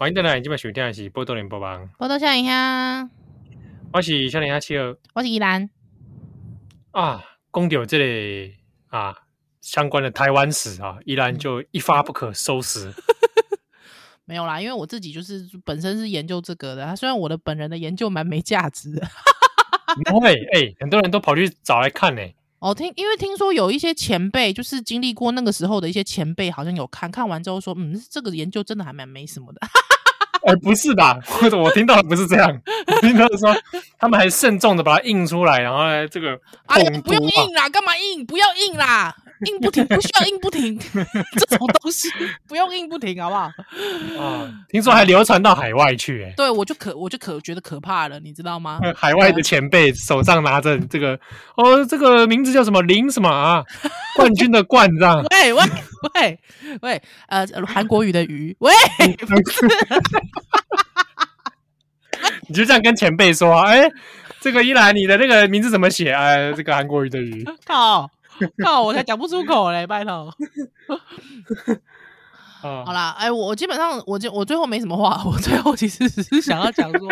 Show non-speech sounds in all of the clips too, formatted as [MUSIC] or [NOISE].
欢迎回来，今晚收听的是《波多连播帮》，波多少年兄，我是少年兄七二，我是依兰啊。讲到这里啊，相关的台湾史啊，依兰就一发不可收拾。[LAUGHS] 没有啦，因为我自己就是本身是研究这个的，虽然我的本人的研究蛮没价值的。不会，哎、[LAUGHS] 欸，很多人都跑去找来看呢、欸。哦，听，因为听说有一些前辈，就是经历过那个时候的一些前辈，好像有看看完之后说，嗯，这个研究真的还蛮没什么的。哎、欸，不是吧？或者我听到的不是这样，我听到的说他们还慎重的把它印出来，然后呢，这个哎呀，不用印啦，干嘛印？不要印啦。印不停，不需要硬不停，[LAUGHS] 这种东西不用硬不停，好不好？啊，听说还流传到海外去、欸，对，我就可我就可觉得可怕了，你知道吗？[LAUGHS] 海外的前辈手上拿着这个，哦，这个名字叫什么林什么啊？[LAUGHS] 冠军的冠，这样？喂喂喂喂，呃，韩国语的语，喂，不是，你就这样跟前辈说，哎、欸，这个一兰，你的那个名字怎么写？哎，这个韩国语的语，靠。[LAUGHS] 靠！我才讲不出口嘞，拜托。[LAUGHS] 好啦，哎，我基本上，我就我最后没什么话，我最后其实只是想要讲说，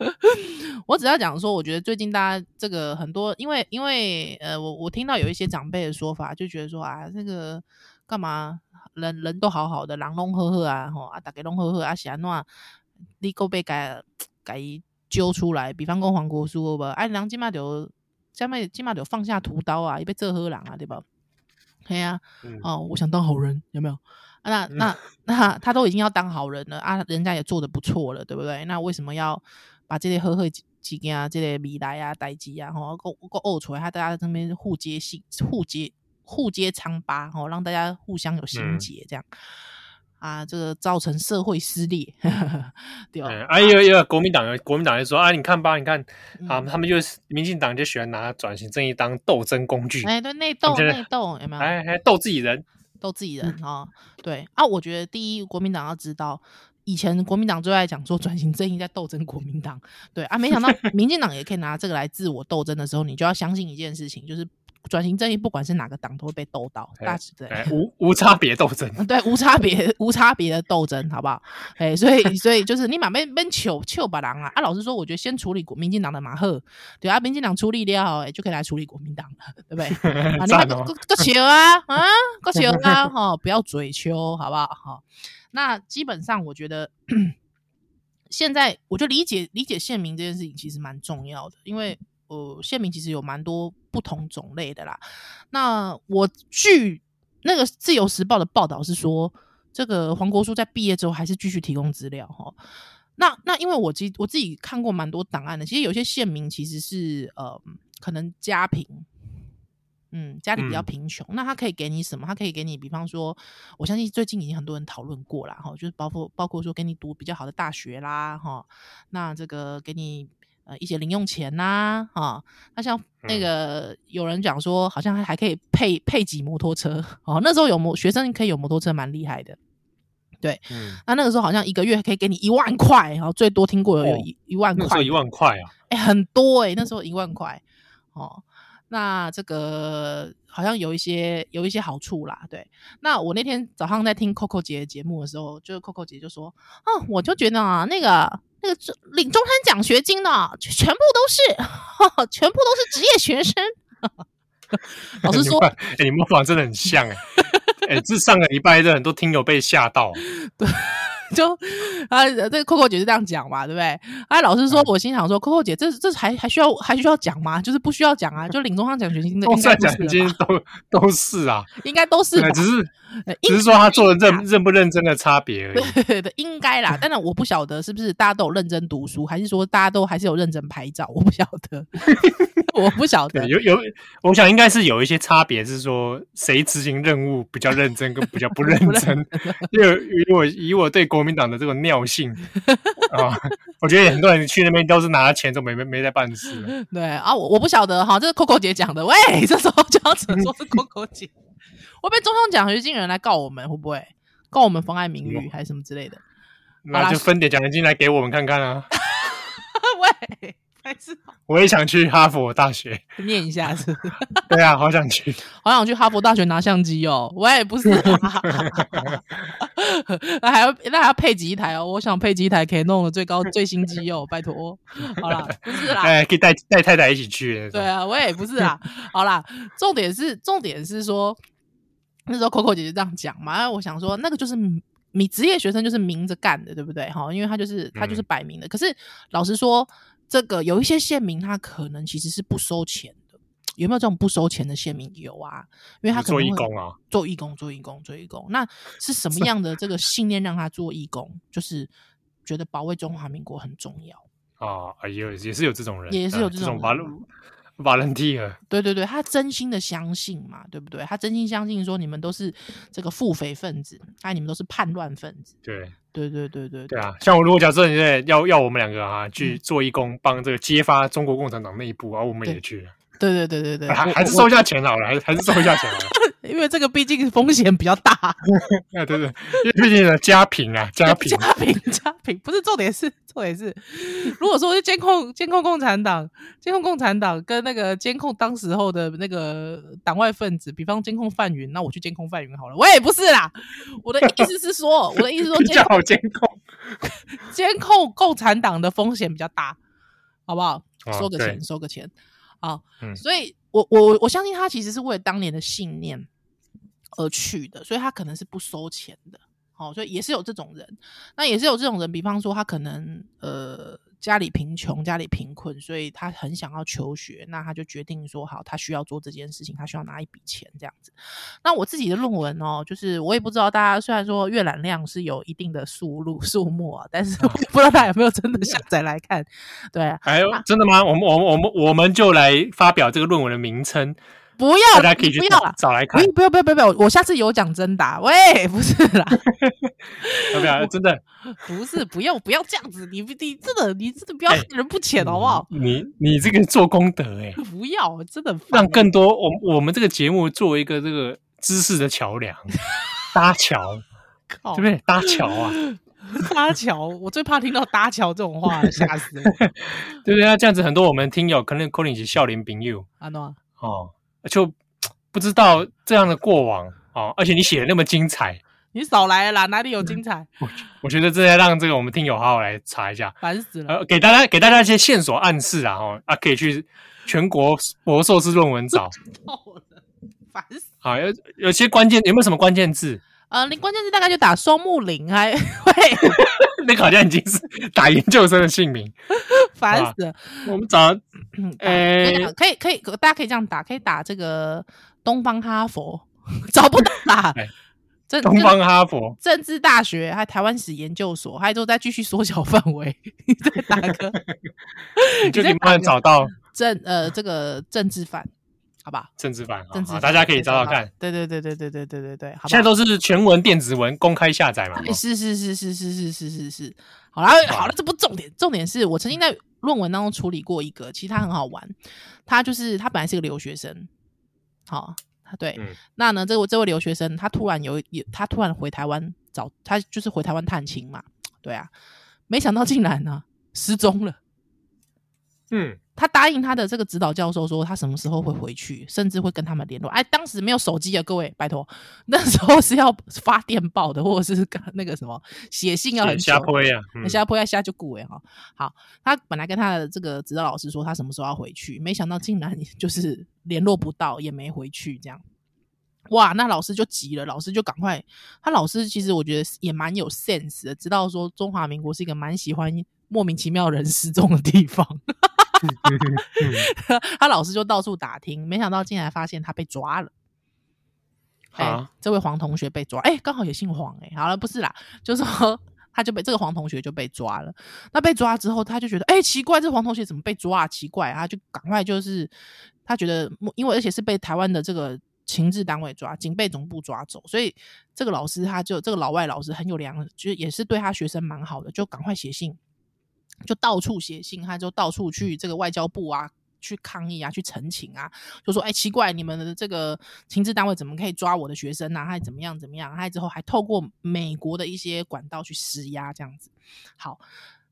[LAUGHS] 我只要讲说，我觉得最近大家这个很多，因为因为呃，我我听到有一些长辈的说法，就觉得说啊，那个干嘛人人都好好的，狼龙呵呵啊，吼啊，大家拢好好啊，喜安怎你够被改改揪出来，比方讲黄国书吧，哎，人今嘛就。下面起码得放下屠刀啊，也被这喝狼啊，对吧？对呀、啊，嗯、哦，我想当好人，有没有？啊、那那那他都已经要当好人了啊，人家也做的不错了，对不对？那为什么要把这些呵呵几件啊，这些米来啊、代志啊，吼，够够呕出来，他大家在这边互揭心、互揭互揭疮疤，吼，让大家互相有心结，这样。嗯啊，这个造成社会撕裂，对吧？哎呦呦，国民党，国民党就说啊，你看吧，你看啊，他们就是民进党就喜欢拿转型正义当斗争工具，哎，对，内斗内斗有没有？哎哎，斗自己人，斗自己人啊，对啊，我觉得第一，国民党要知道，以前国民党最爱讲说转型正义在斗争国民党，对啊，没想到民进党也可以拿这个来自我斗争的时候，你就要相信一件事情，就是。转型正义，不管是哪个党，都会被斗到，大致对，无无差别斗争，[LAUGHS] 对，无差别 [LAUGHS] 无差别的斗争，好不好？哎，所以 [LAUGHS] 所以就是你把边边求求把狼啊！啊，老实说，我觉得先处理国民进党的马赫，对啊，民进党处理掉，哎，就可以来处理国民党了，对不对？啊，你们个个求啊啊，个求啊，哈，不要嘴求，好不好？好，那基本上我觉得，[CLEARS THROAT] 现在我就理解理解县民这件事情其实蛮重要的，因为。呃，县民其实有蛮多不同种类的啦。那我据那个《自由时报》的报道是说，这个黄国书在毕业之后还是继续提供资料哈。那那因为我其实我自己看过蛮多档案的，其实有些县民其实是呃，可能家贫，嗯，家里比较贫穷，嗯、那他可以给你什么？他可以给你，比方说，我相信最近已经很多人讨论过了哈，就是包括包括说给你读比较好的大学啦哈。那这个给你。呃，一些零用钱呐、啊，哈、哦，那像那个有人讲说，好像还还可以配配几摩托车哦。那时候有摩学生可以有摩托车，蛮厉害的。对，嗯，那那个时候好像一个月可以给你一万块，然后最多听过有有一、万块，那时候一万块啊，哎、欸，很多哎、欸，那时候一万块哦。那这个好像有一些有一些好处啦，对。那我那天早上在听 Coco 姐的节目的时候，就是 Coco 姐就说，哦，我就觉得啊，那个。那个领终身奖学金的，全部都是，呵呵全部都是职业学生。[LAUGHS] 老师说，哎、欸，你模仿真的很像哎，哎、欸，这上个礼拜的很多听友被吓到。[LAUGHS] 对。就啊，这个 Coco 姐是这样讲嘛，对不对？哎，老师说，我心想说，Coco 姐，这这还还需要还需要讲吗？就是不需要讲啊，就领终身奖学金的，中山奖学金都都是啊，应该都是，只是只是说他做的认认不认真的差别而已。对 [LAUGHS] 对，应该啦。[LAUGHS] 当然，我不晓得是不是大家都有认真读书，还是说大家都还是有认真拍照，我不晓得。[LAUGHS] 我不晓得，有有，我想应该是有一些差别，是说谁执行任务比较认真，跟比较不认真。因为以我以我对国民党的这个尿性啊，我觉得很多人去那边都是拿了钱，就没没没在办事。对啊，我我不晓得哈，这是 Coco 姐讲的。喂，这时候就要扯说是 Coco 姐，会被中央奖学金人来告我们，会不会告我们妨碍名誉还是什么之类的？那就分点奖学金来给我们看看啊。[LAUGHS] 喂。还是我也想去哈佛大学念一下是？[LAUGHS] 对啊，好想去，好想去哈佛大学拿相机哦。我也不是啊，[LAUGHS] 那还要那还要配几台哦？我想配几台可以弄的最高最新机哦，拜托。好啦，不是啦，哎，可以带带太太一起去。对啊，我也不是啦。好啦，重点是重点是说。那时候 Coco 姐姐这样讲嘛，我想说那个就是你职业学生就是明着干的，对不对？哈，因为他就是他就是摆明的。嗯、可是老实说，这个有一些县民他可能其实是不收钱的，有没有这种不收钱的县民？有啊，因为他可能做义工啊，做义工，做义工，做义工。那是什么样的这个信念让他做义工？就是觉得保卫中华民国很重要啊，也也是有这种人，也是有这种人。volunteer，对对对，他真心的相信嘛，对不对？他真心相信说你们都是这个腹匪分子，哎，你们都是叛乱分子。对对对对对对啊！像我如果假设你在要要我们两个啊去做义工，帮这个揭发中国共产党内部，啊我们也去。对对对对对，还还是收一下钱好了，还是还是收一下钱好了。因为这个毕竟风险比较大，[LAUGHS] 啊对对，因为毕竟呢家贫啊家贫 [LAUGHS] 家贫家贫，不是重点是重点是，如果说是监控监控共产党，监控共产党跟那个监控当时候的那个党外分子，比方监控范云，那我去监控范云好了。我也不是啦，我的意思是说，我的意思是说 [LAUGHS] 监控监控监控共产党的风险比较大，好不好？收个钱收个钱，好，所以我我我相信他其实是为了当年的信念。而去的，所以他可能是不收钱的，好，所以也是有这种人，那也是有这种人，比方说他可能呃家里贫穷，家里贫困，所以他很想要求学，那他就决定说好，他需要做这件事情，他需要拿一笔钱这样子。那我自己的论文哦，就是我也不知道大家虽然说阅览量是有一定的数路数目啊，但是我不知道大家有没有真的下载来看，对啊，哎呦，真的吗？我们我们我们我们就来发表这个论文的名称。不要，大家可以去不要了，找来看。不要不要不要不要，我下次有奖征答。喂，不是啦，要不要？真的不是，不要不要这样子，你你真的你真的不要害人不浅好不好？你你这个做功德哎，不要，真的让更多我我们这个节目作为一个这个知识的桥梁，[LAUGHS] 搭桥，对不对？搭桥啊，[LAUGHS] 搭桥，我最怕听到搭桥这种话，吓死我。[LAUGHS] 对不对？那这样子很多我们听友可能 calling 是笑脸朋友啊喏哦。就不知道这样的过往哦，而且你写的那么精彩，你少来了啦，哪里有精彩？我我觉得这要让这个我们听友好好来查一下，烦死了。呃，给大家给大家一些线索暗示啊，哦啊，可以去全国博硕士论文找。烦死！好，有有些关键有没有什么关键字？呃，你关键字大概就打双木林，还会 [LAUGHS] [LAUGHS] 那个好像已经是打研究生的姓名，[LAUGHS] 烦死了。我们找，呃，可以可以，大家可以这样打，可以打这个东方哈佛，[LAUGHS] 找不到啦。这东方哈佛政治大学，还台湾史研究所，还都在继续缩小范围。你再打个，你就可以慢慢找到政呃这个政治犯。好吧，政治版，政治大家可以找找看。对对对对对对对对对，好，现在都是全文电子文公开下载嘛。是是是是是是是是是。好了好了，这不重点，重点是我曾经在论文当中处理过一个，其实他很好玩。他就是他本来是个留学生，好，对。那呢，这位这位留学生，他突然有有他突然回台湾找他，就是回台湾探亲嘛。对啊，没想到竟然呢失踪了。嗯。他答应他的这个指导教授说，他什么时候会回去，甚至会跟他们联络。哎，当时没有手机啊，各位，拜托，那时候是要发电报的，或者是那个什么写信要很下坡呀，下坡要下就古哎哈。好，他本来跟他的这个指导老师说他什么时候要回去，没想到竟然 [LAUGHS] 就是联络不到，也没回去这样。哇，那老师就急了，老师就赶快，他老师其实我觉得也蛮有 sense 的，知道说中华民国是一个蛮喜欢莫名其妙人失踪的地方。[LAUGHS] 他老师就到处打听，没想到竟然发现他被抓了。哎、欸，这位黄同学被抓，哎、欸，刚好也姓黄、欸，哎，好了，不是啦，就是说 [LAUGHS] 他就被这个黄同学就被抓了。那被抓之后，他就觉得，哎、欸，奇怪，这黄同学怎么被抓啊？奇怪，他就赶快就是他觉得，因为而且是被台湾的这个情治单位抓，警备总部抓走，所以这个老师他就这个老外老师很有良，就是也是对他学生蛮好的，就赶快写信。就到处写信，他就到处去这个外交部啊，去抗议啊，去澄清啊，就说：“哎、欸，奇怪，你们的这个情治单位怎么可以抓我的学生呢、啊？还怎么样怎么样？还之后还透过美国的一些管道去施压，这样子。好，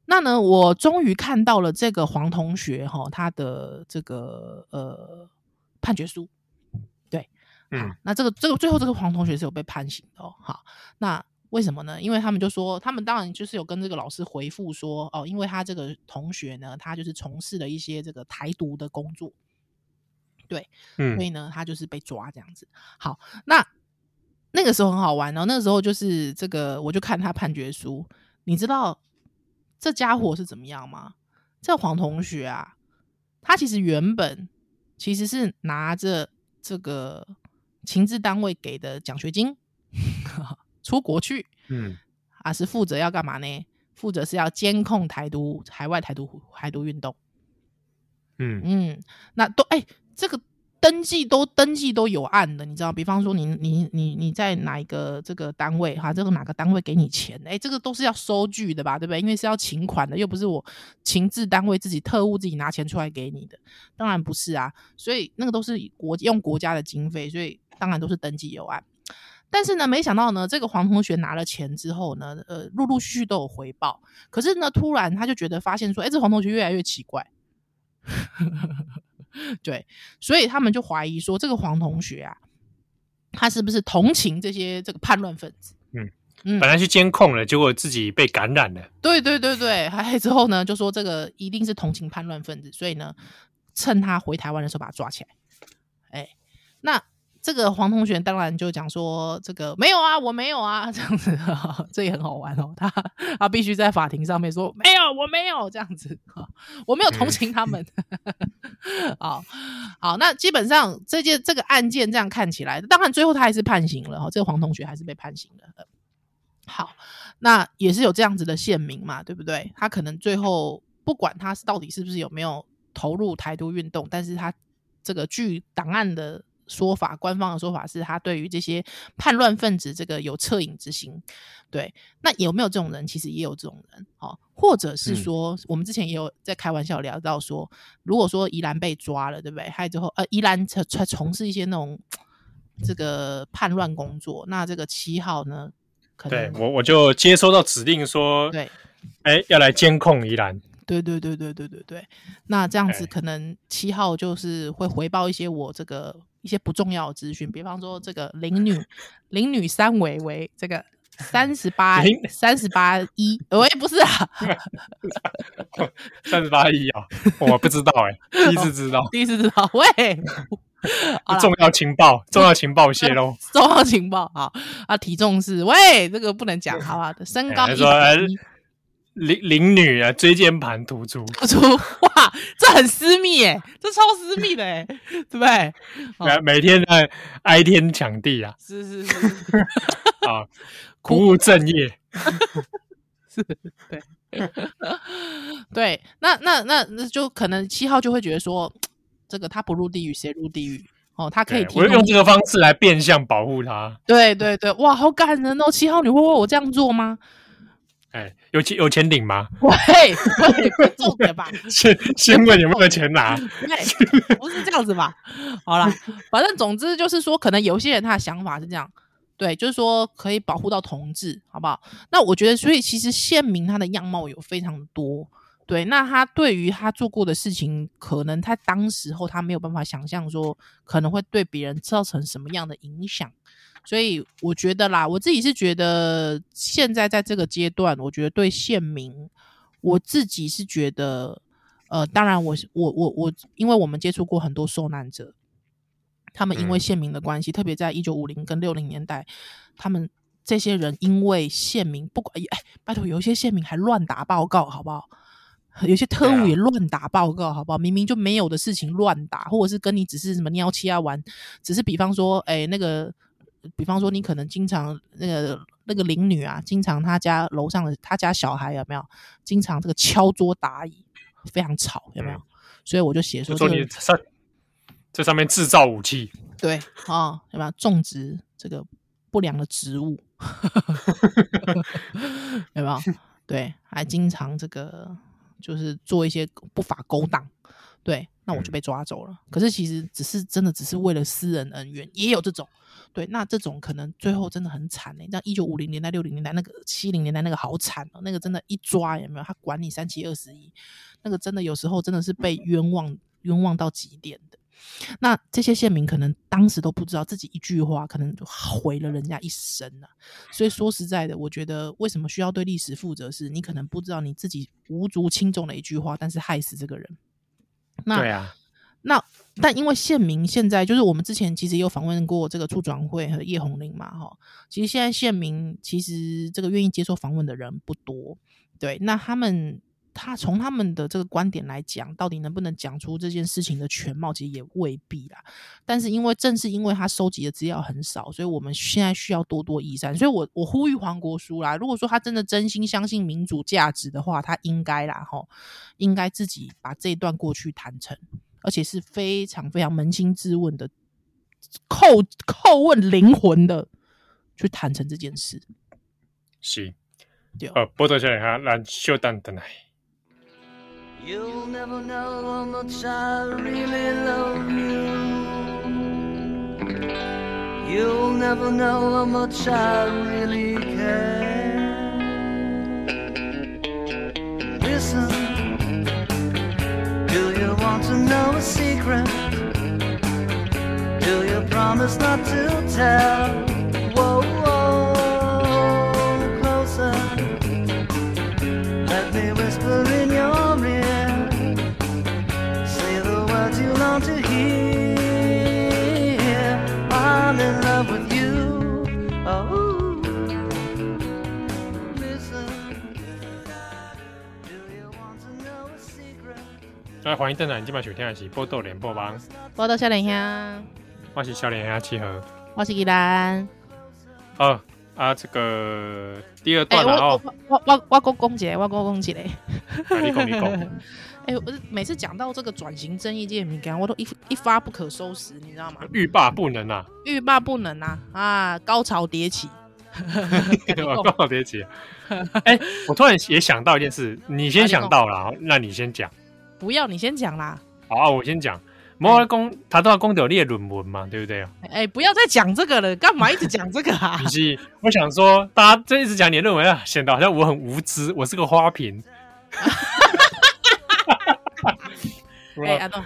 那呢，我终于看到了这个黄同学哈，他的这个呃判决书。对，嗯，那这个这个最后这个黄同学是有被判刑的哦。好，那为什么呢？因为他们就说，他们当然就是有跟这个老师回复说，哦，因为他这个同学呢，他就是从事了一些这个台独的工作。对，嗯，所以呢，他就是被抓这样子。好，那那个时候很好玩哦。那个时候就是这个，我就看他判决书，你知道这家伙是怎么样吗？这黄同学啊，他其实原本其实是拿着这个情治单位给的奖学金 [LAUGHS] 出国去，嗯，啊，是负责要干嘛呢？负责是要监控台独、海外台独、台独运动。嗯嗯，那都哎。欸这个登记都登记都有案的，你知道？比方说你你你你在哪一个这个单位哈？这个哪个单位给你钱？哎，这个都是要收据的吧？对不对？因为是要请款的，又不是我情治单位自己特务自己拿钱出来给你的，当然不是啊。所以那个都是国用国家的经费，所以当然都是登记有案。但是呢，没想到呢，这个黄同学拿了钱之后呢，呃，陆陆续续都有回报。可是呢，突然他就觉得发现说，哎，这黄同学越来越奇怪。[LAUGHS] 对，所以他们就怀疑说，这个黄同学啊，他是不是同情这些这个叛乱分子？嗯嗯，本来去监控了，结果自己被感染了。对对对对，还之后呢，就说这个一定是同情叛乱分子，所以呢，趁他回台湾的时候把他抓起来。哎，那。这个黄同学当然就讲说，这个没有啊，我没有啊，[LAUGHS] 这样子，这也很好玩哦。他他必须在法庭上面说没有，我没有这样子，[LAUGHS] 我没有同情他们。[LAUGHS] 好好，那基本上这件这个案件这样看起来，当然最后他还是判刑了哈。这个黄同学还是被判刑了。好，那也是有这样子的县民嘛，对不对？他可能最后不管他是到底是不是有没有投入台独运动，但是他这个据档案的。说法，官方的说法是他对于这些叛乱分子这个有恻隐之心，对，那有没有这种人？其实也有这种人，哦，或者是说，嗯、我们之前也有在开玩笑聊到说，如果说宜兰被抓了，对不对？还有之后，呃，宜兰从从从事一些那种这个叛乱工作，那这个七号呢？可能对我我就接收到指令说，对，哎，要来监控宜兰。对对对对对对对，那这样子可能七号就是会回报一些我这个一些不重要的资讯，比方说这个林女林女三围为这个三十八三十八一，喂，不是啊，[LAUGHS] 三十八一啊，我不知道哎、欸，第一次知道，第一次知道，喂，[LAUGHS] 重要情报，重要情报泄露，[LAUGHS] 重要情报啊啊，体重是喂，这个不能讲，好吧，身高一百一。林林女啊，椎间盘突出，突 [LAUGHS] 出哇，这很私密耶，这超私密的耶，对不对？每每天在哀天抢地啊，是是是，啊，[LAUGHS] 不务正业，[LAUGHS] 是，对，对，那那那那就可能七号就会觉得说，这个他不入地狱谁入地狱？哦，他可以提，我用这个方式来变相保护他。对对对，哇，好感人哦！七号，你会为我这样做吗？哎，有钱有钱领吗？喂 [LAUGHS] 喂，不重点吧？[LAUGHS] 先先问有没有钱拿？[LAUGHS] 不是这样子吧？好啦，反正总之就是说，可能有些人他的想法是这样，对，就是说可以保护到同志，好不好？那我觉得，所以其实县民他的样貌有非常多，对，那他对于他做过的事情，可能他当时候他没有办法想象说，可能会对别人造成什么样的影响。所以我觉得啦，我自己是觉得现在在这个阶段，我觉得对县民，我自己是觉得，呃，当然我我我我，因为我们接触过很多受难者，他们因为县民的关系，嗯、特别在一九五零跟六零年代，他们这些人因为县民，不管哎，拜托，有一些县民还乱打报告，好不好？[LAUGHS] 有些特务也乱打报告，好不好？明明就没有的事情乱打，或者是跟你只是什么尿气啊玩，只是比方说，哎，那个。比方说，你可能经常那个那个邻女啊，经常她家楼上的她家小孩有没有？经常这个敲桌打椅，非常吵，有没有？嗯、所以我就写说、这个，说你上这上面制造武器，对啊，有没有种植这个不良的植物？[LAUGHS] 有没有？对，还经常这个就是做一些不法勾当。对，那我就被抓走了。嗯、可是其实只是真的只是为了私人恩怨，也有这种。对，那这种可能最后真的很惨呢、欸。像一九五零年代、六零年代那个七零年代那个好惨哦、喔，那个真的，一抓有没有？他管你三七二十一，那个真的有时候真的是被冤枉，冤枉到极点的。那这些县民可能当时都不知道自己一句话可能就毁了人家一生啊。所以说实在的，我觉得为什么需要对历史负责？是你可能不知道你自己无足轻重的一句话，但是害死这个人。那对啊。那但因为县民现在就是我们之前其实也有访问过这个促转会和叶红林嘛，哈，其实现在县民其实这个愿意接受访问的人不多，对，那他们他从他们的这个观点来讲，到底能不能讲出这件事情的全貌，其实也未必啦。但是因为正是因为他收集的资料很少，所以我们现在需要多多益善。所以我我呼吁黄国书啦，如果说他真的真心相信民主价值的话，他应该啦，哈，应该自己把这一段过去谈成。而且是非常非常扪心自问的，叩叩问灵魂的，去坦诚这件事。是，对。呃，报道下来哈，咱稍等等来。You'll never know how much I really love you. You'll never know how much I really care. Listen, do you want to know a secret? Do you promise not to tell? 来，欢迎登来，今晚收听的是《报道联播网》。报道少年兄，我是少年兄七号，我是宜兰。哦啊，这个第二段了哦。我我我讲讲一个，我讲讲一个。你讲你讲。[LAUGHS] 哎，我每次讲到这个转型正义这些敏感，我都一一发不可收拾，你知道吗？欲罢不能啊！欲罢不能啊！啊，高潮迭起。[LAUGHS] 高潮迭起。哎，我突然也想到一件事，你先想到了，那你先讲。不要，你先讲啦。好啊，我先讲。莫公他都要公掉列论文嘛，对不对啊？哎、欸，不要再讲这个了，干嘛一直讲这个啊？[LAUGHS] 不是，我想说，大家这一直讲你的论文啊，显得好像我很无知，我是个花瓶。[LAUGHS] 哎，阿东，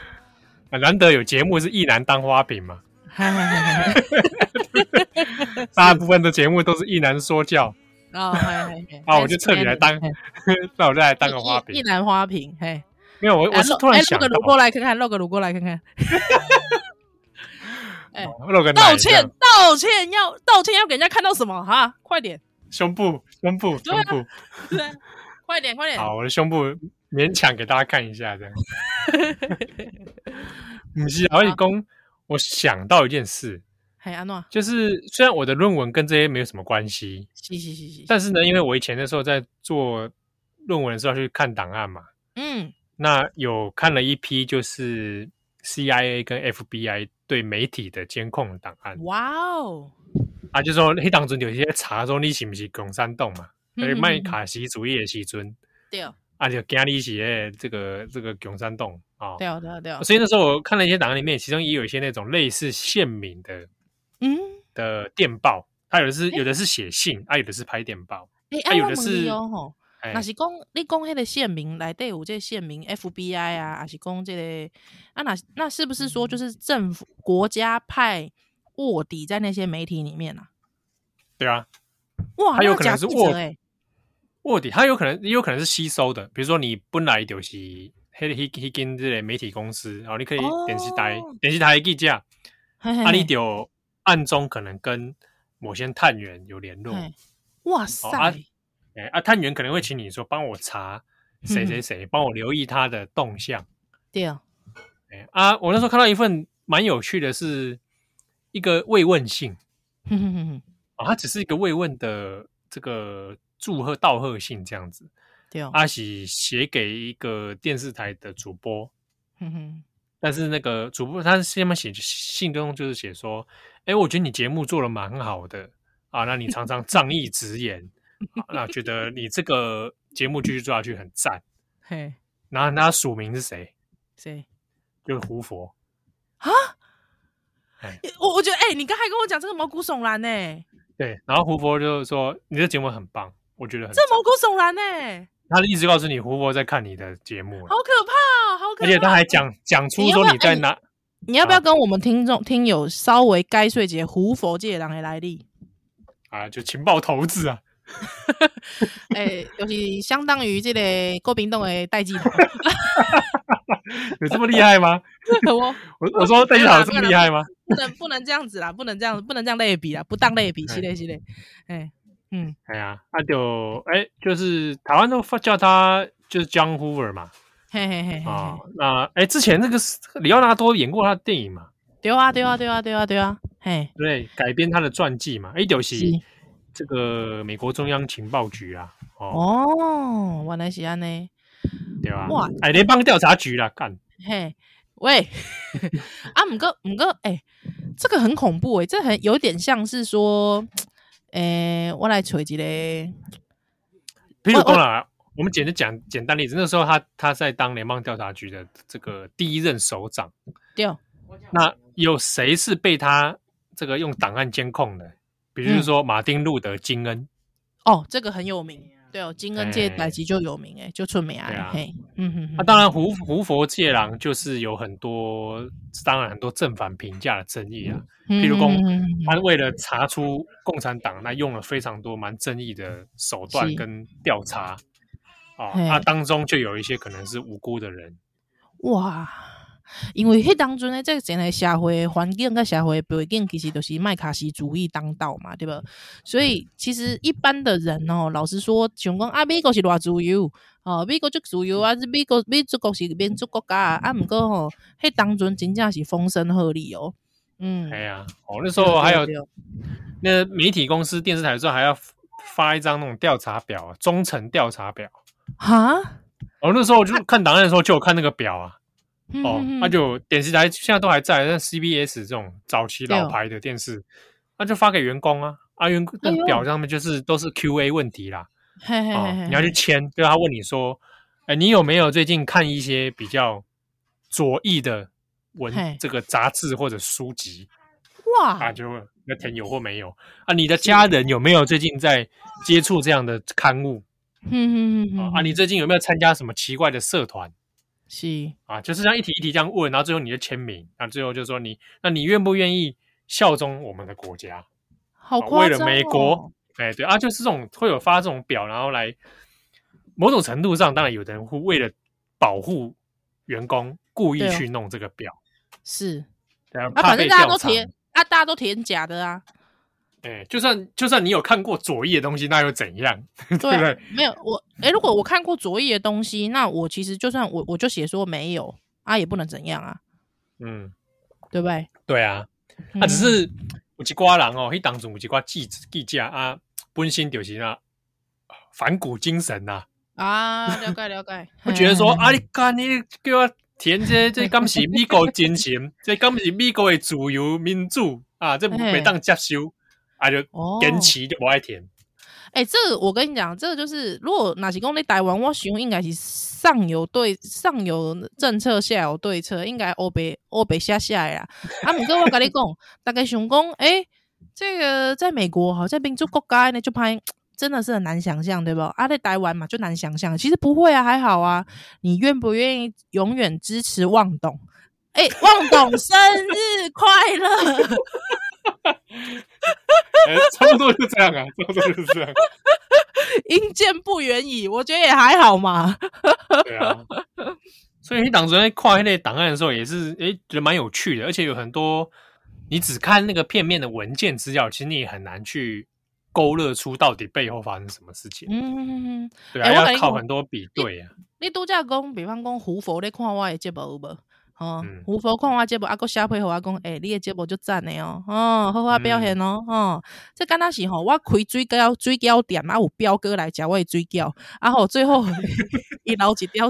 难得有节目是一男当花瓶嘛？[LAUGHS] 大部分的节目都是一男说教。哦，啊，我就彻底来当，那我就来当个花瓶，一男花瓶，嘿。没有我，我是突然想，露个乳过来看看，露个乳过来看看。[LAUGHS] 哎，露个道歉，道歉要道歉要给人家看到什么哈？快点，胸部，胸部，胸部，对，快点，[LAUGHS] 快点。好，我的胸部勉强给大家看一下，这样。[LAUGHS] 不是，而且公，我想到一件事，嘿，阿诺，就是虽然我的论文跟这些没有什么关系，是是是是，但是呢，因为我以前的时候在做论文的时候去看档案嘛，嗯。那有看了一批，就是 CIA 跟 FBI 对媒体的监控档案。哇哦！啊，就说那当中有些查说你是不是共产党嘛？哎，麦卡锡主义的时阵。对。啊，就惊你是这个这个共产党啊。对对对。所以那时候我看了一些档案里面，其中也有一些那种类似县民的，嗯，的电报。他有的是有的是写信，啊，有的是拍电报。哎，有的是。那是讲你讲那个县民来对我这个县民 FBI 啊，还是讲这个啊？那那是不是说就是政府国家派卧底在那些媒体里面啊？对啊，哇，他有可能是卧卧底，他有可能也有可能是吸收的。比如说你本来就是黑黑黑跟这个媒体公司，然后你可以电视台、哦、电视台记者，啊，你就暗中可能跟某些探员有联络。哇塞！哦啊啊，探员可能会请你说帮我查谁谁谁，帮我留意他的动向。对啊，啊，我那时候看到一份蛮有趣的，是一个慰问信。啊，它只是一个慰问的这个祝贺道贺信这样子。对啊，阿喜写给一个电视台的主播。但是那个主播他下面写信中就是写说，哎，我觉得你节目做的蛮好的啊，那你常常仗义直言。好，那觉得你这个节目继续做下去很赞。[LAUGHS] 嘿，然后那署名是谁？谁？就是胡佛啊。[LAUGHS] 我我觉得，哎、欸，你刚才跟我讲这个毛骨悚然呢、欸。对，然后胡佛就是说你的节目很棒，我觉得很这毛骨悚然呢、欸。他一直告诉你胡佛在看你的节目，好可怕哦，好可怕！而且他还讲讲出说你在哪。你要不要跟我们听众听友稍微解说一下胡佛这个人的来历？啊，就情报头子啊！[LAUGHS] 哎、欸，就是相当于这个郭冰冻的代志头，有这么厉害吗？[LAUGHS] 我我说代志头这么厉害吗？不能不能这样子啦，不能这样，不能这样类比啦，不当类比，系列系列。哎，嗯，哎呀，那就哎，就是台湾都叫他就是 John Hoover 嘛。嘿嘿嘿嘿啊，那哎，之前那个李奥纳多演过他的电影嘛？对啊，对啊，对啊，对啊，对啊，嘿，对，改编他的传记嘛？哎，就是这个美国中央情报局啊。哦，原来是安呢，对啊，哇，哎，联邦调查局啦，干。嘿，喂，[LAUGHS] 啊，五哥，五哥，哎，这个很恐怖哎，这很有点像是说，哎，我来锤一个，譬如讲啦。我们简单讲简单例子，那时候他他在当联邦调查局的这个第一任首长。对，那有谁是被他这个用档案监控的？比如说马丁路德金恩。嗯、哦，这个很有名。对哦，金恩界代志就有名哎，就出名啊。嘿，嗯哼，那当然胡胡佛界郎就是有很多，当然很多正反评价的争议啊。譬如说，他为了查出共产党，那用了非常多蛮争议的手段跟调查。啊，那、哦、当中就有一些可能是无辜的人，哇！因为迄当中呢，这个整个社会环境跟社会背景其实都是麦卡锡主义当道嘛，对吧？所以其实一般的人哦，老实说，想讲啊，美国是偌自由哦，美国就自由啊，美国美国是民主国家啊，啊，毋过吼，迄当中真正是风声鹤唳哦，嗯，哎呀，哦，那时候还有那媒体公司、电视台的时候还要发一张那种调查表，忠诚调查表。哈，哦，那时候我就看档案的时候就有看那个表啊，哦，那就电视台现在都还在，像 CBS 这种早期老牌的电视，那就发给员工啊，啊，员工那表上面就是都是 QA 问题啦，啊，你要去签，对他问你说，哎，你有没有最近看一些比较左翼的文这个杂志或者书籍？哇，啊，就那填有或没有啊？你的家人有没有最近在接触这样的刊物？嗯嗯嗯啊，你最近有没有参加什么奇怪的社团？是啊，就是这样一题一题这样问，然后最后你就签名，然后最后就说你，那你愿不愿意效忠我们的国家？好夸张哦，为了美国，哎对啊，就是这种会有发这种表，然后来某种程度上，当然有的人会为了保护员工，故意去弄这个表，是，啊，反正大家都填啊，大家都填假的啊。哎，就算就算你有看过左翼的东西，那又怎样？[LAUGHS] 对不对？没有我，哎，如果我看过左翼的东西，那我其实就算我我就写说没有啊，也不能怎样啊。嗯，对不对？对啊，那、只是有一挂人哦，一当中有一挂记记者啊，本身就是那反骨精神呐。啊，了解了解。[LAUGHS] 我觉得说啊，你干你给我填这这刚是美国精神，[LAUGHS] 这刚是美国的自由民主啊，这没当接受。啊，就跟齐就不爱填。哎、哦欸，这个我跟你讲，这个就是如果哪些公你台湾，我想应该是上游对上游政策，下游对策，应该欧北欧北下下呀。啊，不过我跟你讲，大概想讲，哎、欸，这个在美国好，在民主国家呢，就拍真的是很难想象，对不？啊，在台湾嘛，就难想象。其实不会啊，还好啊。你愿不愿意永远支持旺董？哎、欸，旺董生日快乐！欸、[LAUGHS] 差不多就这样啊，差不多就是这样。[LAUGHS] 阴间不远矣，我觉得也还好嘛。[LAUGHS] 对啊，所以你当初在跨那档案的时候，也是哎、欸，觉得蛮有趣的，而且有很多你只看那个片面的文件资料，其实你也很难去勾勒出到底背后发生什么事情。嗯，对啊，欸、要靠很多比对啊。你度假讲，比方讲胡佛，你看我的节目有无？哦，胡佛看我节目，阿个下配合我讲，诶、欸，你的节目就赞的哦，哦，好好表现哦，哦，这敢若是吼，我开水饺水饺店，啊有表哥来食我的水饺，啊吼最后 [LAUGHS] 伊留一条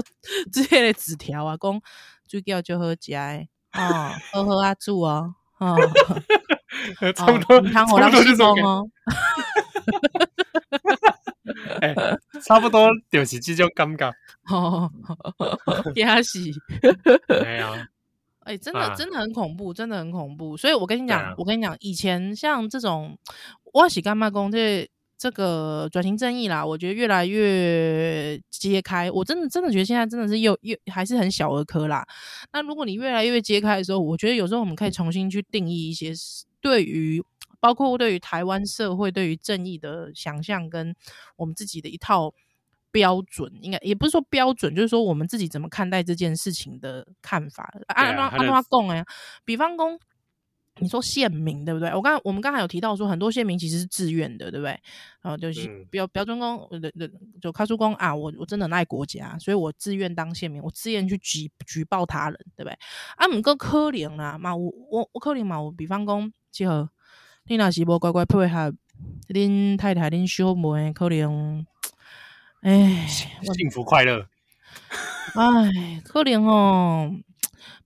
这个纸条啊，讲水饺就好食诶，哦，好好啊煮哦，哦，[LAUGHS] 差不多，差不多就这种哦。[LAUGHS] 哎、欸，[LAUGHS] 差不多就是这种感觉。哦，[LAUGHS] 也是。哎、欸，真的、啊、真的很恐怖，真的很恐怖。所以我跟你讲，啊、我跟你讲，以前像这种，我是干妈公这这个转型正义啦，我觉得越来越揭开。我真的真的觉得现在真的是又又还是很小儿科啦。那如果你越来越揭开的时候，我觉得有时候我们可以重新去定义一些对于。包括对于台湾社会对于正义的想象，跟我们自己的一套标准，应该也不是说标准，就是说我们自己怎么看待这件事情的看法。按照按照他讲哎，比方说你说县民对不对？我刚我们刚才有提到说，很多县民其实是自愿的，对不对？然后就是标标准工的的就开出工啊，我我真的很爱国家，所以我自愿当县民，我自愿去举举报他人，对不对？啊，唔够可怜啦嘛，我我我可怜嘛，我比方讲结合。你若是无乖乖配合，恁太太、恁小妹可能，[TSK] 哎，幸福快乐，哎，可能哦，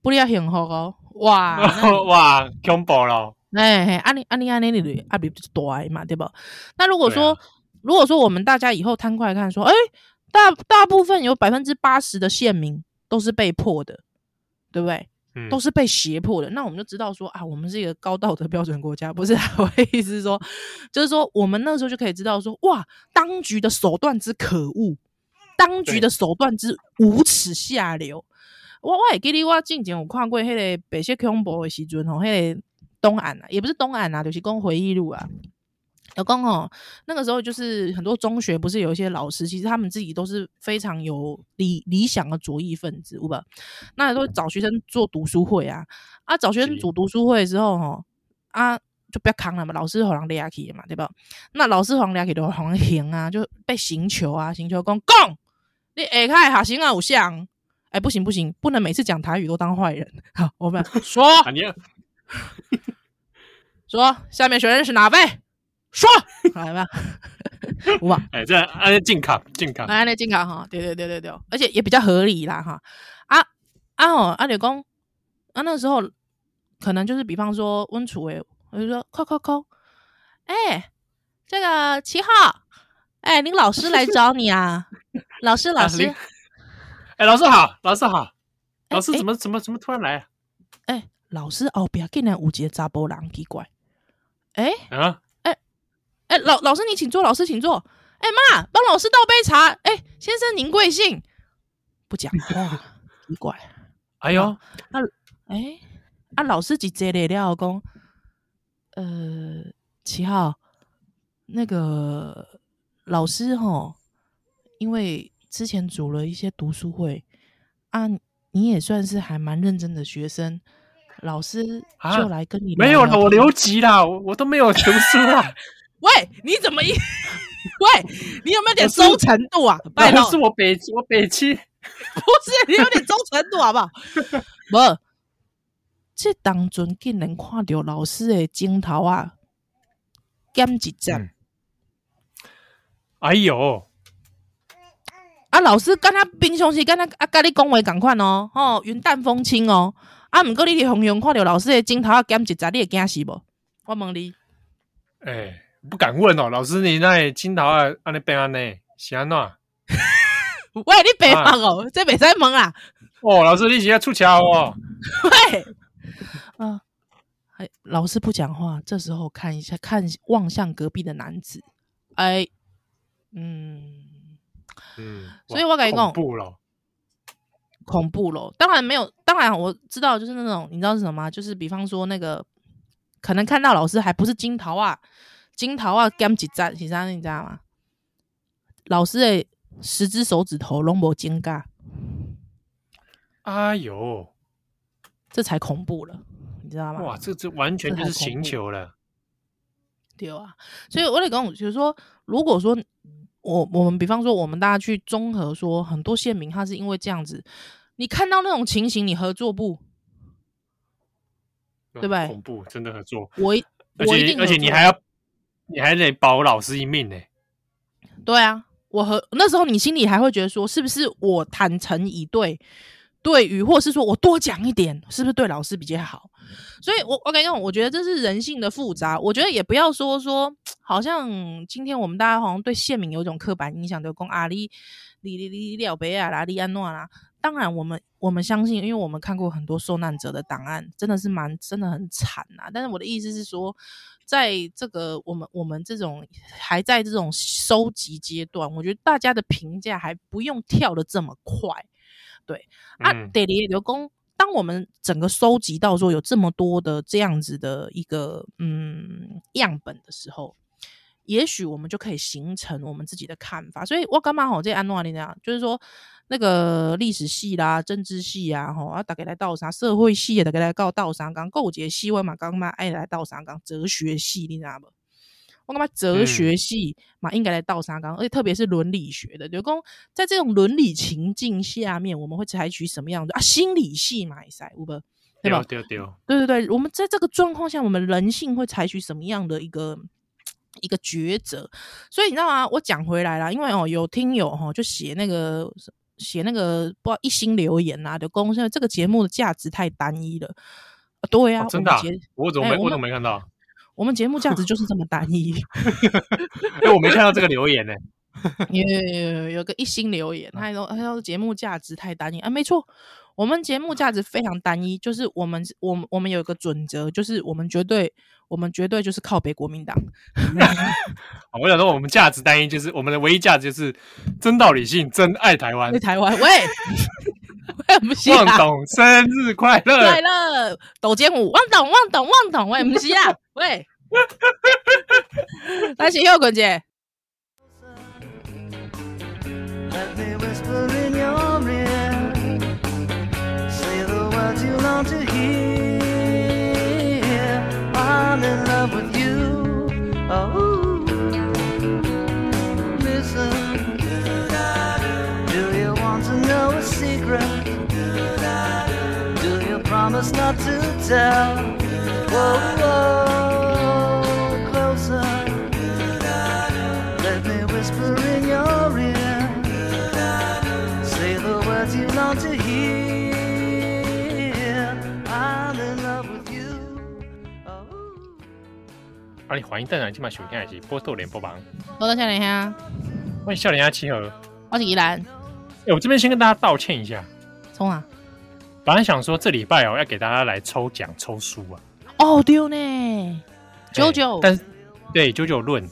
不哩幸福哦，哇 [LAUGHS] 哇，恐怖咯！哎，安尼安尼安尼，你压力大嘛，对不？那如果说，啊、如果说我们大家以后摊开来看，说，哎，大大部分有百分之八十的县民都是被迫的，对不对？都是被胁迫的，那我们就知道说啊，我们是一个高道德标准国家，不是？我的意思是说，就是说，我们那时候就可以知道说，哇，当局的手段之可恶，当局的手段之无耻下流。我我也记得我之前有看过迄个白色恐怖的时阵吼，迄个东岸啊，也不是东岸啊，就是讲回忆录啊。有讲哦，那个时候就是很多中学不是有一些老师，其实他们自己都是非常有理理想的左翼分子，对吧？那都找学生做读书会啊，啊，找学生组读书会的时候，吼啊，就不要扛了嘛，老师好像抓起嘛，对吧？那老师好像抓起都好像行啊，就被刑求啊，刑求讲讲，你下开下刑啊，有像，哎、欸，不行不行，不能每次讲台语都当坏人，[LAUGHS] 好，我们说，[LAUGHS] 说，下面学生是哪位？说来吧，五吧，哎，这按那进卡进卡，按那进卡哈，对对对对对，而且也比较合理啦哈。啊啊哦，阿柳公，啊那时候可能就是比方说温楚诶，我就说扣扣扣，哎，这个七号，哎，您老师来找你啊，老师老师，哎，老师好，老师好，老师怎么怎么怎么突然来啊？哎，老师哦，不要跟那五节查甫人奇怪，哎啊。哎，老老师，你请坐。老师，请坐。哎，妈，帮老师倒杯茶。哎，先生，您贵姓？不讲话，奇怪。哎呦，那哎，啊，老师几节了？廖公，呃，七号，那个老师吼，因为之前组了一些读书会啊，你也算是还蛮认真的学生，老师就来跟你没有了，我留级啦，我我都没有读书啦。[LAUGHS] 喂，你怎么一？[LAUGHS] 喂，你有没有点忠诚度啊？[LAUGHS] 拜托，是我北 [LAUGHS] 我北七，不是你有点忠诚度好不好？不，这当中竟然看到老师的镜头啊，减一针、嗯。哎呦，啊，老师跟他平常时跟他啊，跟你讲话同款哦，哦，云淡风轻哦。啊，不过你伫红红看到老师的镜头啊，减一针，你会惊死不？我问你，哎、欸。不敢问哦，老师，你那金桃啊，安尼变安尼，是安怎？[LAUGHS] 喂，你别忙哦，这别再忙啦。哦，老师，你现在出桥哦。喂，[LAUGHS] 啊，哎，老师不讲话，这时候看一下，看望向隔壁的男子，哎，嗯嗯，所以我感觉，恐怖了，恐怖了。当然没有，当然我知道，就是那种，你知道是什么吗？就是比方说那个，可能看到老师还不是金桃啊。金桃啊，减一针是啥？你知道吗？老师的十只手指头拢无剪甲。哎呦，这才恐怖了，你知道吗？哇，这这完全就是刑求了。对啊，所以我得讲，就是说，如果说我我们比方说，我们大家去综合说，很多县民他是因为这样子，你看到那种情形，你合作不？对不对？恐怖，真的合作。我我一定，而且你还要。你还得保老师一命呢、欸。对啊，我和那时候你心里还会觉得说，是不是我坦诚以对，对于，或是说我多讲一点，是不是对老师比较好？所以我，我我感觉，我觉得这是人性的复杂。我觉得也不要说说，好像今天我们大家好像对县民有一种刻板印象，就讲啊，你你你你了白啊啦，你安诺啦？当然，我们我们相信，因为我们看过很多受难者的档案，真的是蛮真的很惨啊。但是我的意思是说，在这个我们我们这种还在这种收集阶段，我觉得大家的评价还不用跳的这么快。对啊，得里刘工，当我们整个收集到说有这么多的这样子的一个嗯样本的时候。也许我们就可以形成我们自己的看法，所以我干嘛好这安诺里那样，就是说那个历史系啦、政治系啊，吼啊，大概来倒啥社会系也大概来告倒啥讲构结系，我嘛刚嘛爱来倒啥讲哲学系，你知道不？我干嘛哲学系嘛应该来倒啥讲，而且特别是伦理学的，就讲在这种伦理情境下面，我们会采取什么样的啊？心理系嘛，塞，有不？对吧？对对对，对对对，我们在这个状况下，我们人性会采取什么样的一个？一个抉择，所以你知道吗？我讲回来啦，因为哦，有听友哈就写那个写那个不知道一心留言呐、啊，就公现在这个节目的价值太单一了。啊对呀、啊哦，真的、啊我，怎么没、欸、我，我怎么没看到？我们节目价值就是这么单一。因 [LAUGHS] 为我没看到这个留言呢、[LAUGHS] 欸。有有有有个一心留言，他说他说节目价值太单一啊，没错。我们节目价值非常单一，就是我们我们我们有一个准则，就是我们绝对我们绝对就是靠北国民党。[LAUGHS] [LAUGHS] 我想说，我们价值单一，就是我们的唯一价值就是真道理性，真爱台湾。爱台湾，喂，[LAUGHS] 喂，不是啊！旺董生日快乐！快乐！抖肩舞，旺董，旺董，旺董，喂，不是啊！喂，来，请右滚姐。down to hear I'm in love with you. Oh, listen. Do you want to know a secret? Do you promise not to tell? Whoa, whoa. 欢迎欢迎，邓然今晚收听的是波特联播榜。波多笑脸虾，欢迎笑脸虾七和，我是宜兰。哎，我这边先跟大家道歉一下。冲啊！本来想说这礼拜哦要给大家来抽奖抽书啊。哦丢呢，九九，但是对九九论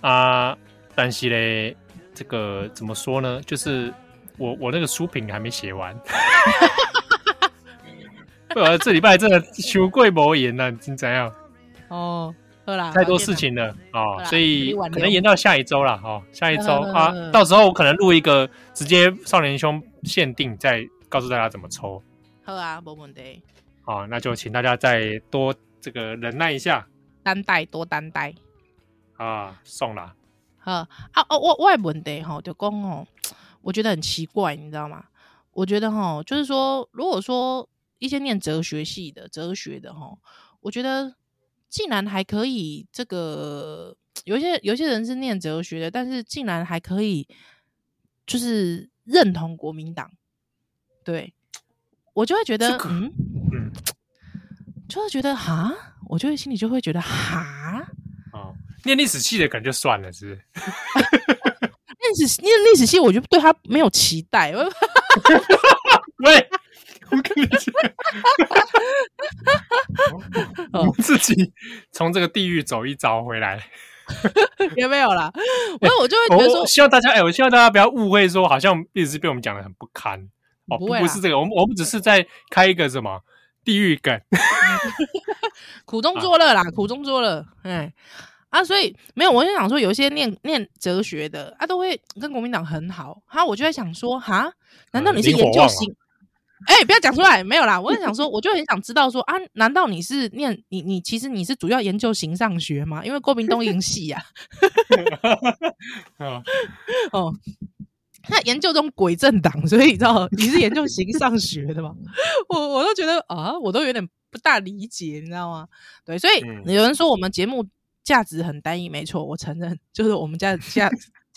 啊，但是嘞，这个怎么说呢？就是我我那个书评还没写完。[LAUGHS] 这礼拜真的求贵无言呐，你怎样？哦。太多事情了哦，所以可能延到下一周了哦。下一周啊，到时候我可能录一个直接少年兄限定，再告诉大家怎么抽。好啊，没问题。好，那就请大家再多这个忍耐一下，担待多担待啊，送了。好啊哦，我我也问题哈，就讲哦，我觉得很奇怪，你知道吗？我觉得哈，就是说，如果说一些念哲学系的、哲学的哈，我觉得。竟然还可以，这个有些有些人是念哲学的，但是竟然还可以，就是认同国民党，对我就会觉得，这个、嗯嗯，就会觉得哈，我就会心里就会觉得哈，哦，念历史系的感觉算了，是不是？[LAUGHS] 念史念历史系，我就对他没有期待。[LAUGHS] [LAUGHS] 喂。我跟你讲，[LAUGHS] 我自己从这个地狱走一遭回来，也没有啦？然后我就会觉得说，希望大家哎，我希望大家不要误会，说好像一直被我们讲的很不堪哦，不，不是这个，我们我们只是在开一个什么地狱梗，[LAUGHS] 苦中作乐啦，苦中作乐，哎啊，所以没有，我就想说，有一些念念哲学的啊，都会跟国民党很好，哈，我就在想说，哈，难道你是研究型？哎、欸，不要讲出来，没有啦。我在想说，我就很想知道说啊，难道你是念你你其实你是主要研究形上学吗？因为郭明东英系呀。哦，他研究这种鬼政党，所以你知道你是研究形上学的吗？[LAUGHS] 我我都觉得啊，我都有点不大理解，你知道吗？对，所以有人说我们节目价值很单一，没错，我承认，就是我们家价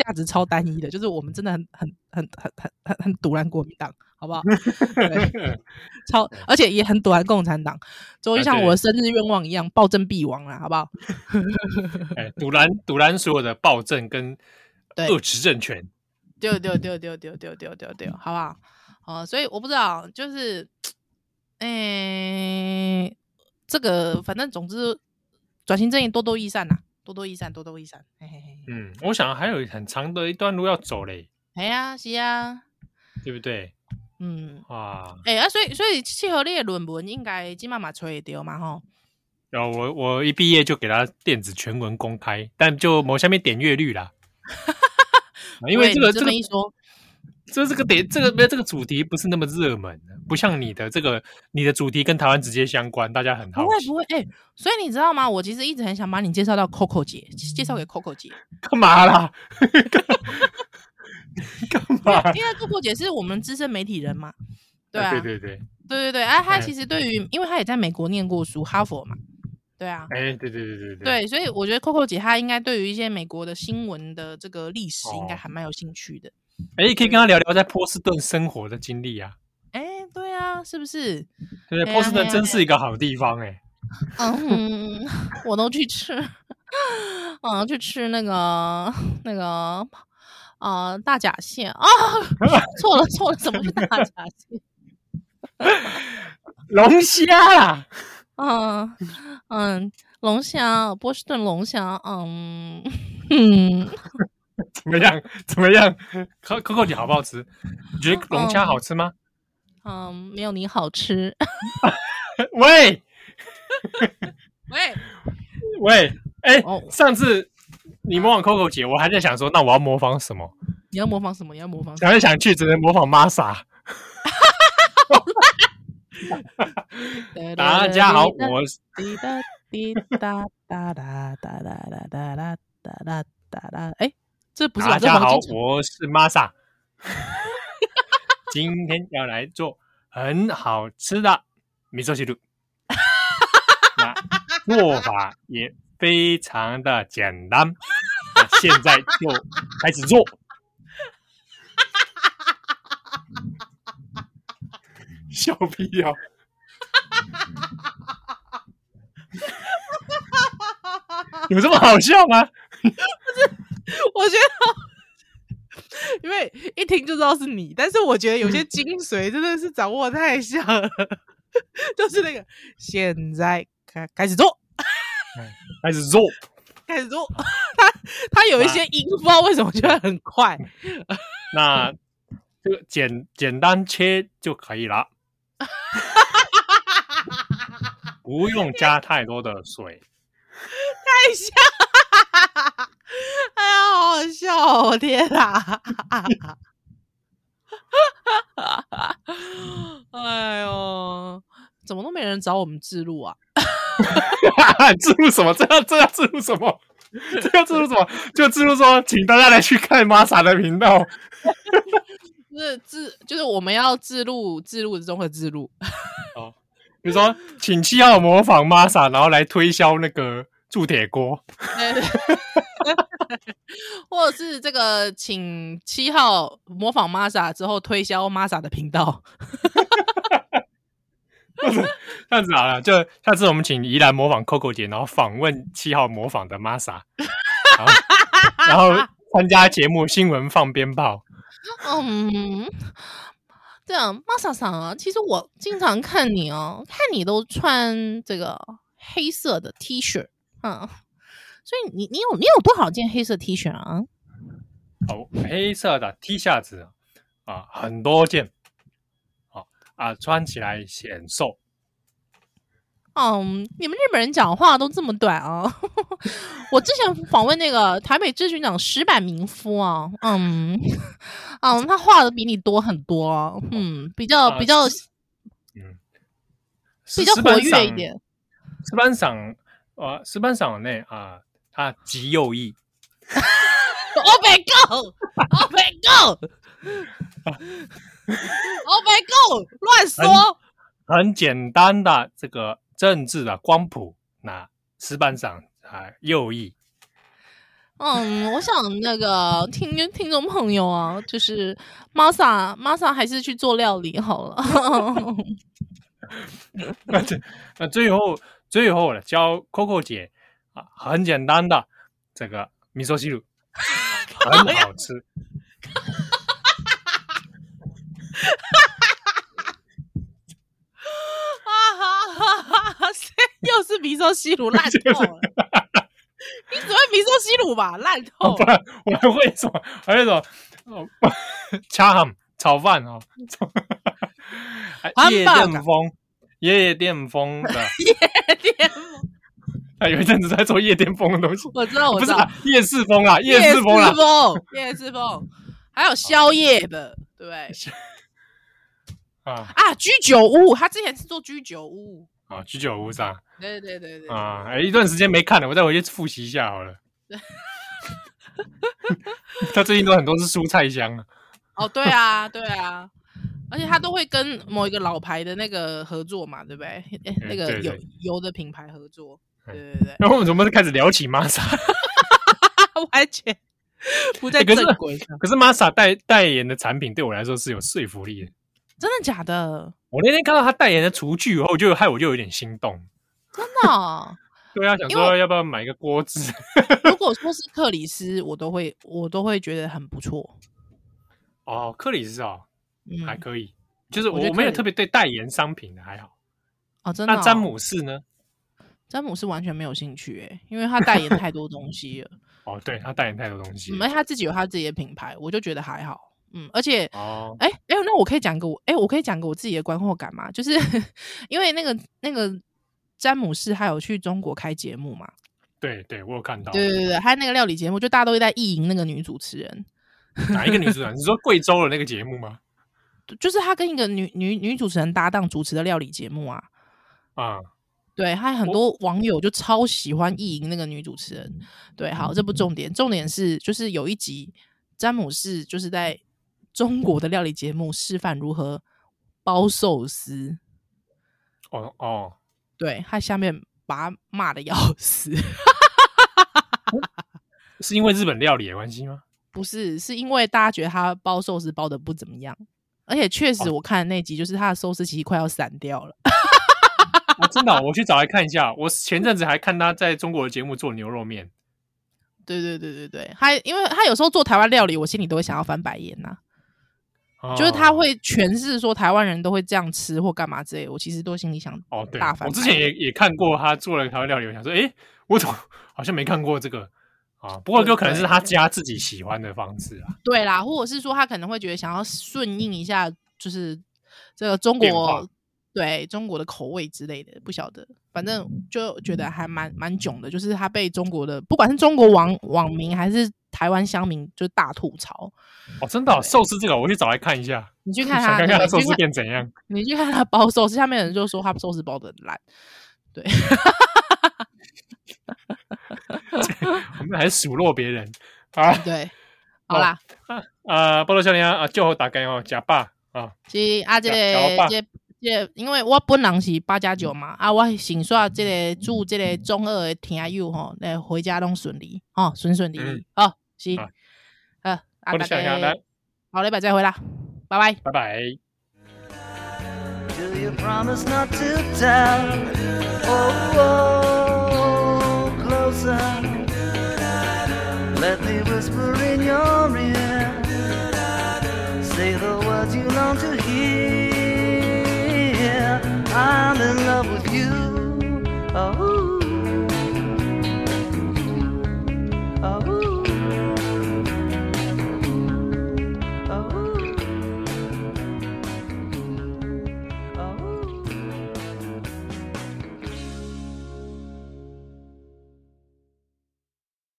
价值超单一的，就是我们真的很很很很很很很赌烂国民党。好不好？[LAUGHS] 超，而且也很躲共产党，就像我的生日愿望一样，暴政必亡了，好不好？[LAUGHS] 哎，堵拦堵拦所有的暴政跟恶执政权，丢丢丢丢丢丢丢丢丢，好不好？啊，所以我不知道，就是，哎、欸，这个反正总之，转型正义多多益善呐，多多益善，多多益善。嘿嘿嘿。嗯，我想还有很长的一段路要走嘞。哎呀，是啊，对不对？嗯，哇，哎、欸、啊，所以所以契合你的论文应该今嘛嘛吹得到嘛吼。然后我我一毕业就给他电子全文公开，但就某下面点阅率啦。[LAUGHS] 因为这个这么一说。这这个点，这个没有这个主题不是那么热门，不像你的这个，你的主题跟台湾直接相关，大家很好奇。不会不会，哎、欸，所以你知道吗？我其实一直很想把你介绍到 Coco 姐，介绍给 Coco 姐。干嘛啦？[LAUGHS] 干嘛？因为 Coco 姐是我们资深媒体人嘛。对啊，对对对，对对对。啊，她其实对于，因为她也在美国念过书，哈佛嘛。对啊。哎、欸，对对对对对。对，所以我觉得 Coco 姐她应该对于一些美国的新闻的这个历史，应该还蛮有兴趣的。哎，可以跟他聊聊在波士顿生活的经历啊！哎，对啊，是不是？对，波士顿真是一个好地方哎。嗯，我都去吃，嗯，去吃那个那个啊大闸蟹啊，错 [LAUGHS] 了错了，怎么是大闸蟹？[LAUGHS] 龙虾啦！嗯嗯，龙虾，波士顿龙虾，嗯嗯。[LAUGHS] 怎么样？怎么样？[LAUGHS] Coco 姐好不好吃？你觉得龙虾好吃吗？嗯，嗯，没有你好吃。[LAUGHS] 喂，喂，喂，哎、上次你模仿 Coco 姐，我还在想说，那我要模仿什么？你要模仿什么？你要模仿？想来想去，只能模仿 Masa。大家好，我是。哎。这不是大家好，我是 Masa。[LAUGHS] 今天要来做很好吃的味噌汁，[LAUGHS] 那做法也非常的简单。现在就开始做。[LAUGHS] 笑屁呀！有这么好笑吗？我觉得，[LAUGHS] 因为一听就知道是你，但是我觉得有些精髓真的是掌握太像了，[LAUGHS] 就是那个现在开开始做，[LAUGHS] 开始做，开始做，他他有一些音，不知道为什么觉得很快。那这个简简单切就可以了，不用加太多的水，太像。好好笑哦！我天哪！[LAUGHS] 哎呦，怎么都没人找我们置入啊？[LAUGHS] 置入什么？这要这要置入什么？这要置入什么？就置入说，请大家来去看 Masa 的频道。是置，就是我们要置入置入中的置入。哦，比如说，请七号模仿 Masa，然后来推销那个铸铁锅。[LAUGHS] [LAUGHS] 或者是这个，请七号模仿 Masa 之后推销 Masa 的频道。[LAUGHS] 这样子好了，就下次我们请宜兰模仿 Coco 姐，然后访问七号模仿的 Masa，然后参加节目新闻放鞭炮。[LAUGHS] 嗯，这样 Masa 桑啊，其实我经常看你哦，看你都穿这个黑色的 T 恤，嗯。所以你你有你有多少件黑色 T 恤啊？哦，黑色的 T 恤子啊，很多件。啊啊，穿起来显瘦。嗯，你们日本人讲话都这么短啊？[LAUGHS] 我之前访问那个台北知局长石坂明夫啊，嗯嗯，他话的比你多很多，嗯，比较比较，嗯，比较活跃一点。石坂上啊，石坂上呢啊。啊，极右翼！Oh my god！Oh my god！Oh my god！乱说很，很简单的这个政治的光谱，那石板上啊，右翼。嗯，我想那个听听众朋友啊，就是 Masa Masa 还是去做料理好了。[LAUGHS] 那那最后最后了，教 Coco 姐。很简单的这个米苏西鲁，[LAUGHS] 很好吃。哈哈哈哈哈哈！哈哈哈哈哈！又是米苏西鲁烂透了。你只会米苏西鲁吧？烂透。[LAUGHS] 不会，我还会做，还会做 [LAUGHS] 炒饭、炒饭哈。夜店风，夜店风的夜店风。他有一阵子在做夜店风的东西。我知道，我知道，夜市风啊，夜市风啊，夜市风，还有宵夜的，对不对？[LAUGHS] 啊啊！居酒屋，他之前是做居酒屋。啊，居酒屋上。对对对对。啊，哎，一段时间没看了，我再回去复习一下好了。[LAUGHS] 他最近都很多是蔬菜香啊。哦，对啊，[LAUGHS] 对啊，而且他都会跟某一个老牌的那个合作嘛，对不对？哎，那个油油的品牌合作。对对对。然后我们怎么开始聊起玛莎？完全不在正轨上。可是玛莎代代言的产品对我来说是有说服力的。真的假的？我那天看到他代言的厨具以后，就害我就有点心动。真的、哦？[LAUGHS] 对啊，想说要不要买一个锅子？[LAUGHS] 如果说是克里斯，我都会我都会觉得很不错。哦，克里斯哦，嗯、还可以。就是我，我没有特别对代言商品的还好。哦，真的、哦？那詹姆士呢？詹姆斯完全没有兴趣诶，因为他代言太多东 [LAUGHS] 西了。哦，对，他代言太多东西，而且他自己有他自己的品牌，我就觉得还好。嗯，而且，哦，哎哎，那我可以讲个我，哎，我可以讲个我自己的观后感嘛，就是 [LAUGHS] 因为那个那个詹姆斯还有去中国开节目嘛，对对，我有看到，对对对，还有那个料理节目，就大家都会在意淫那个女主持人，哪一个女主持人？[LAUGHS] 你说贵州的那个节目吗？就是他跟一个女女女主持人搭档主持的料理节目啊，啊，对，还有很多网友就超喜欢意淫那个女主持人，对，好，这不重点，重点是就是有一集詹姆士就是在。中国的料理节目示范如何包寿司。哦哦，对，他下面把他骂的要 [LAUGHS] 死。[LAUGHS] 是因为日本料理的关系吗？不是，是因为大家觉得他包寿司包的不怎么样，而且确实我看的那集就是他的寿司其实快要散掉了。哦、真的、哦，我去找来看一下。我前阵子还看他在中国的节目做牛肉面。对对对对对，他因为他有时候做台湾料理，我心里都会想要翻白眼呐、啊。就是他会诠释说台湾人都会这样吃或干嘛之类的，我其实都心里想哦，对。我之前也也看过他做了台湾料理，我想说，哎，我怎么好像没看过这个啊？不过就可能是他家自己喜欢的方式啊。对啦，或者是说他可能会觉得想要顺应一下，就是这个中国对中国的口味之类的，不晓得，反正就觉得还蛮蛮囧的，就是他被中国的不管是中国网网民还是。台湾乡民就是大吐槽哦，真的寿司这个，我去找来看一下。你去看他，看看寿司店怎样？[LAUGHS] 你去看他包寿司，下面的人就说他寿司包的很烂。对，[LAUGHS] 我们还是数落别人 [LAUGHS] 啊。对，好啦，啊，菠萝少年啊，就好大家哦，假爸啊。是啊，这个这。这因为我本人是八加九嘛，啊，我想说这个祝这个中二的听友吼，来回家拢顺利，哦，顺顺利。利，好，是，呃，啊，大家，好，礼拜再会啦，拜拜，拜拜。I'm in love with you. Oh.